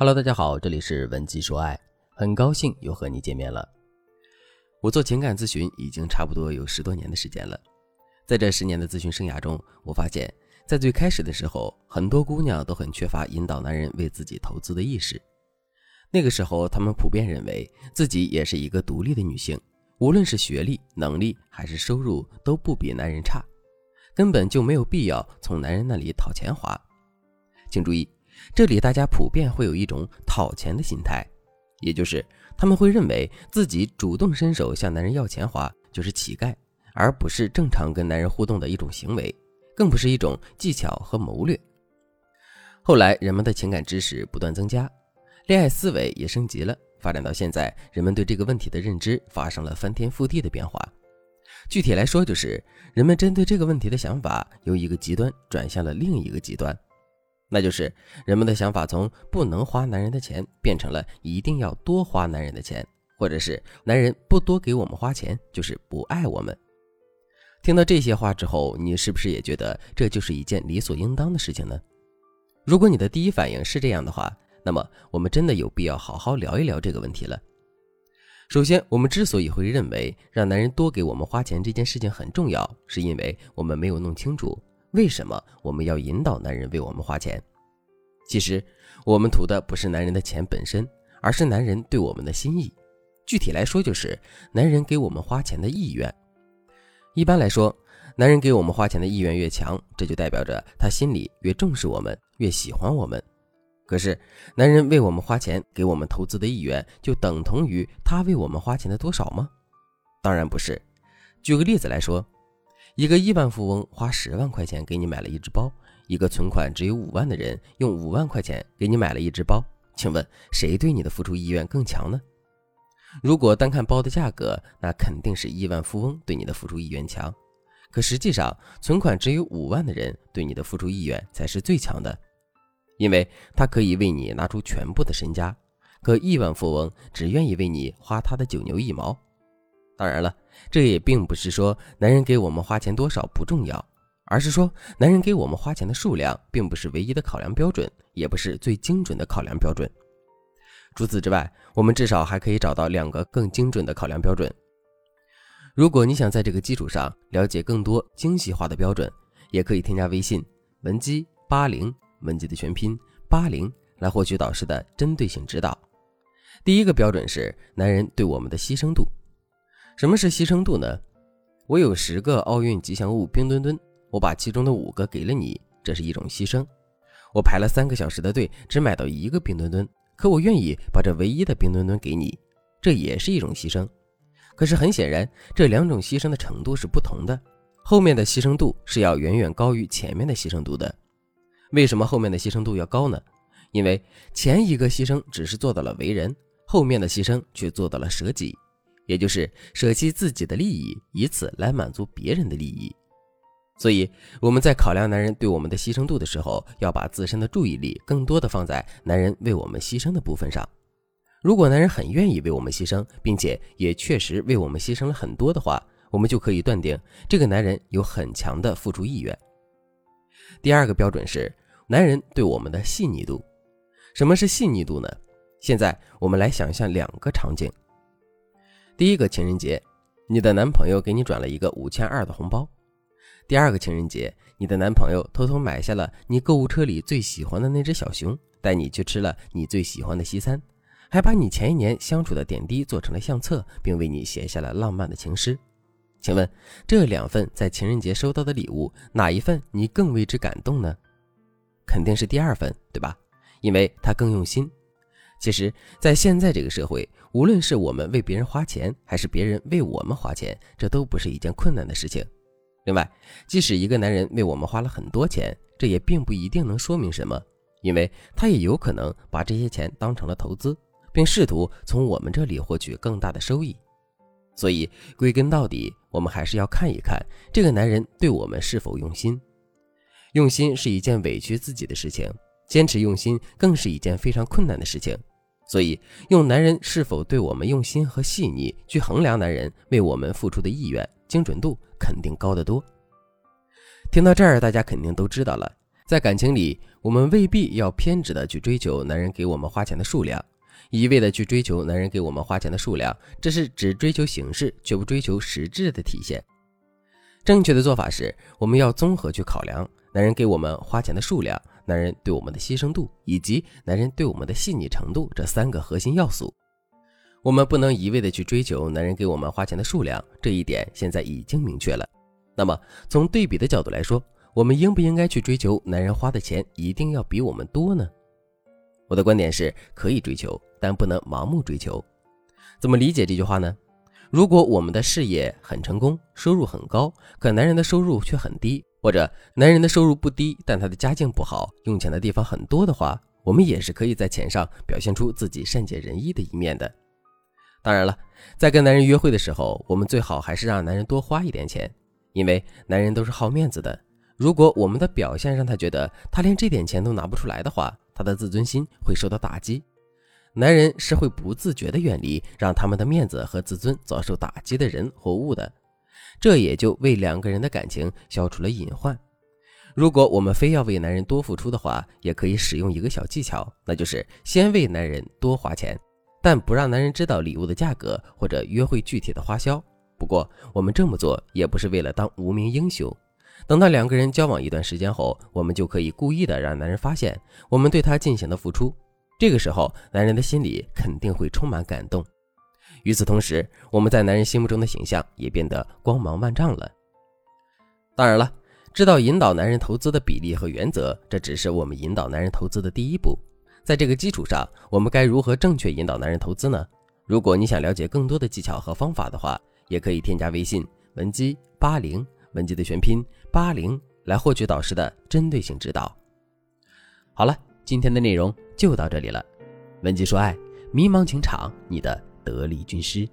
Hello，大家好，这里是文姬说爱，很高兴又和你见面了。我做情感咨询已经差不多有十多年的时间了，在这十年的咨询生涯中，我发现，在最开始的时候，很多姑娘都很缺乏引导男人为自己投资的意识。那个时候，她们普遍认为自己也是一个独立的女性，无论是学历、能力还是收入，都不比男人差，根本就没有必要从男人那里讨钱花。请注意。这里大家普遍会有一种讨钱的心态，也就是他们会认为自己主动伸手向男人要钱花就是乞丐，而不是正常跟男人互动的一种行为，更不是一种技巧和谋略。后来人们的情感知识不断增加，恋爱思维也升级了，发展到现在，人们对这个问题的认知发生了翻天覆地的变化。具体来说，就是人们针对这个问题的想法由一个极端转向了另一个极端。那就是人们的想法从不能花男人的钱变成了一定要多花男人的钱，或者是男人不多给我们花钱就是不爱我们。听到这些话之后，你是不是也觉得这就是一件理所应当的事情呢？如果你的第一反应是这样的话，那么我们真的有必要好好聊一聊这个问题了。首先，我们之所以会认为让男人多给我们花钱这件事情很重要，是因为我们没有弄清楚。为什么我们要引导男人为我们花钱？其实，我们图的不是男人的钱本身，而是男人对我们的心意。具体来说，就是男人给我们花钱的意愿。一般来说，男人给我们花钱的意愿越强，这就代表着他心里越重视我们，越喜欢我们。可是，男人为我们花钱，给我们投资的意愿，就等同于他为我们花钱的多少吗？当然不是。举个例子来说。一个亿万富翁花十万块钱给你买了一只包，一个存款只有五万的人用五万块钱给你买了一只包，请问谁对你的付出意愿更强呢？如果单看包的价格，那肯定是亿万富翁对你的付出意愿强。可实际上，存款只有五万的人对你的付出意愿才是最强的，因为他可以为你拿出全部的身家，可亿万富翁只愿意为你花他的九牛一毛。当然了，这也并不是说男人给我们花钱多少不重要，而是说男人给我们花钱的数量并不是唯一的考量标准，也不是最精准的考量标准。除此之外，我们至少还可以找到两个更精准的考量标准。如果你想在这个基础上了解更多精细化的标准，也可以添加微信文姬八零，文姬的全拼八零，来获取导师的针对性指导。第一个标准是男人对我们的牺牲度。什么是牺牲度呢？我有十个奥运吉祥物冰墩墩，我把其中的五个给了你，这是一种牺牲。我排了三个小时的队，只买到一个冰墩墩，可我愿意把这唯一的冰墩墩给你，这也是一种牺牲。可是很显然，这两种牺牲的程度是不同的，后面的牺牲度是要远远高于前面的牺牲度的。为什么后面的牺牲度要高呢？因为前一个牺牲只是做到了为人，后面的牺牲却做到了舍己。也就是舍弃自己的利益，以此来满足别人的利益。所以我们在考量男人对我们的牺牲度的时候，要把自身的注意力更多的放在男人为我们牺牲的部分上。如果男人很愿意为我们牺牲，并且也确实为我们牺牲了很多的话，我们就可以断定这个男人有很强的付出意愿。第二个标准是男人对我们的细腻度。什么是细腻度呢？现在我们来想象两个场景。第一个情人节，你的男朋友给你转了一个五千二的红包。第二个情人节，你的男朋友偷偷买下了你购物车里最喜欢的那只小熊，带你去吃了你最喜欢的西餐，还把你前一年相处的点滴做成了相册，并为你写下了浪漫的情诗。请问这两份在情人节收到的礼物，哪一份你更为之感动呢？肯定是第二份，对吧？因为他更用心。其实，在现在这个社会，无论是我们为别人花钱，还是别人为我们花钱，这都不是一件困难的事情。另外，即使一个男人为我们花了很多钱，这也并不一定能说明什么，因为他也有可能把这些钱当成了投资，并试图从我们这里获取更大的收益。所以，归根到底，我们还是要看一看这个男人对我们是否用心。用心是一件委屈自己的事情。坚持用心更是一件非常困难的事情，所以用男人是否对我们用心和细腻去衡量男人为我们付出的意愿，精准度肯定高得多。听到这儿，大家肯定都知道了，在感情里，我们未必要偏执的去追求男人给我们花钱的数量，一味的去追求男人给我们花钱的数量，这是只追求形式却不追求实质的体现。正确的做法是，我们要综合去考量男人给我们花钱的数量、男人对我们的牺牲度以及男人对我们的细腻程度这三个核心要素。我们不能一味的去追求男人给我们花钱的数量，这一点现在已经明确了。那么，从对比的角度来说，我们应不应该去追求男人花的钱一定要比我们多呢？我的观点是可以追求，但不能盲目追求。怎么理解这句话呢？如果我们的事业很成功，收入很高，可男人的收入却很低，或者男人的收入不低，但他的家境不好，用钱的地方很多的话，我们也是可以在钱上表现出自己善解人意的一面的。当然了，在跟男人约会的时候，我们最好还是让男人多花一点钱，因为男人都是好面子的。如果我们的表现让他觉得他连这点钱都拿不出来的话，他的自尊心会受到打击。男人是会不自觉地远离让他们的面子和自尊遭受打击的人或物的，这也就为两个人的感情消除了隐患。如果我们非要为男人多付出的话，也可以使用一个小技巧，那就是先为男人多花钱，但不让男人知道礼物的价格或者约会具体的花销。不过，我们这么做也不是为了当无名英雄。等到两个人交往一段时间后，我们就可以故意的让男人发现我们对他进行的付出。这个时候，男人的心里肯定会充满感动。与此同时，我们在男人心目中的形象也变得光芒万丈了。当然了，知道引导男人投资的比例和原则，这只是我们引导男人投资的第一步。在这个基础上，我们该如何正确引导男人投资呢？如果你想了解更多的技巧和方法的话，也可以添加微信文姬八零。文姬的全拼八零来获取导师的针对性指导。好了，今天的内容就到这里了。文姬说爱，迷茫情场，你的得力军师。